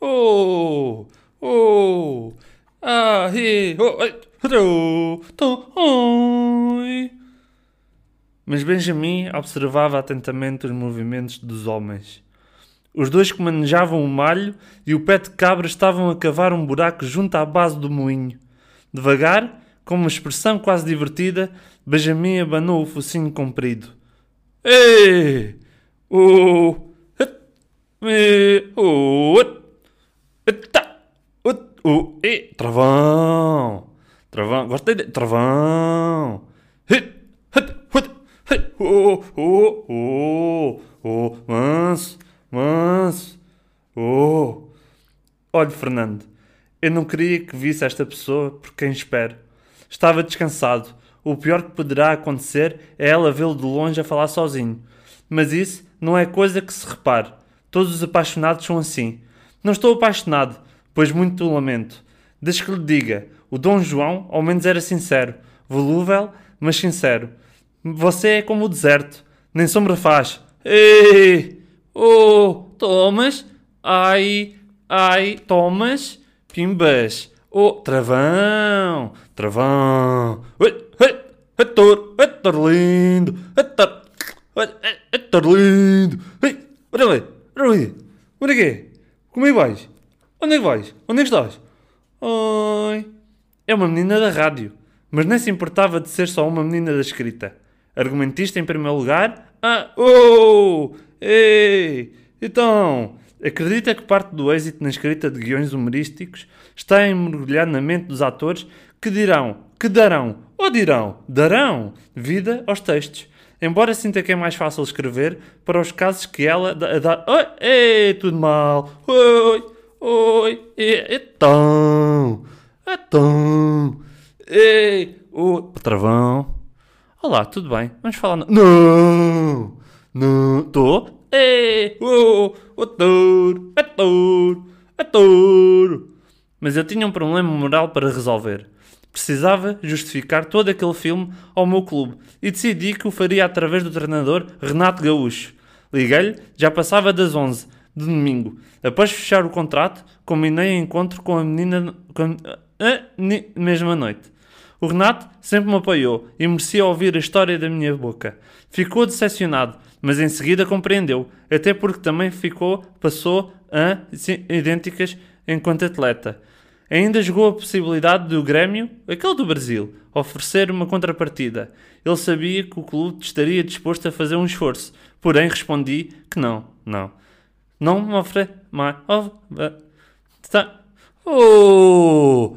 Oh. Oh. Ah, he, oh, oi. Mas Benjamin observava atentamente os movimentos dos homens. Os dois que manejavam o malho e o pé de cabra estavam a cavar um buraco junto à base do moinho. Devagar, com uma expressão quase divertida, Benjamin abanou o focinho comprido. Ei! Oh! Oh! Oh! E travão! Travão! Gostei de travão! Oh! Oh! Oh! Oh! Manso! Manso! Oh! Olhe, Fernando, eu não queria que visse esta pessoa por quem espero. Estava descansado. O pior que poderá acontecer é ela vê-lo de longe a falar sozinho. Mas isso não é coisa que se repare. Todos os apaixonados são assim. Não estou apaixonado, pois muito o lamento. Deixe que lhe diga, o Dom João ao menos era sincero, volúvel, mas sincero. Você é como o deserto, nem sombra faz. Ei! Oh! Thomas! Ai! Ai! Thomas! Pimbas! Oh! Travão! Travão! Ui! Ui! Ator! Ator lindo! Ator! Ator lindo! Ei! Olha ali! Olha ali! Onde é que é? Como é que vais? Onde é que vais? Onde é que estás? Oi! É uma menina da rádio, mas nem se importava de ser só uma menina da escrita. Argumentista em primeiro lugar. Ah! Oh! Ei! Então, acredita que parte do êxito na escrita de guiões humorísticos está em mergulhar na mente dos atores que dirão, que darão, ou dirão, darão vida aos textos. Embora sinta que é mais fácil escrever para os casos que ela dá. dá oi, ei, tudo mal. Oi, oi, então, então, ei, o travão. Olá, tudo bem? Vamos falar. No... Não, não, estou. Ei, oh, ator, ator, ator. Mas eu tinha um problema moral para resolver. Precisava justificar todo aquele filme ao meu clube e decidi que o faria através do treinador Renato Gaúcho. Liguei-lhe, já passava das 11 de domingo. Após fechar o contrato, combinei encontro com a menina com a, mesma noite. O Renato sempre me apoiou e merecia ouvir a história da minha boca. Ficou decepcionado, mas em seguida compreendeu, até porque também ficou, passou a idênticas enquanto atleta. Ainda jogou a possibilidade do Grêmio, aquele do Brasil, oferecer uma contrapartida. Ele sabia que o clube estaria disposto a fazer um esforço, porém respondi que não, não. Não me oferece mais. Oh, tá. oh.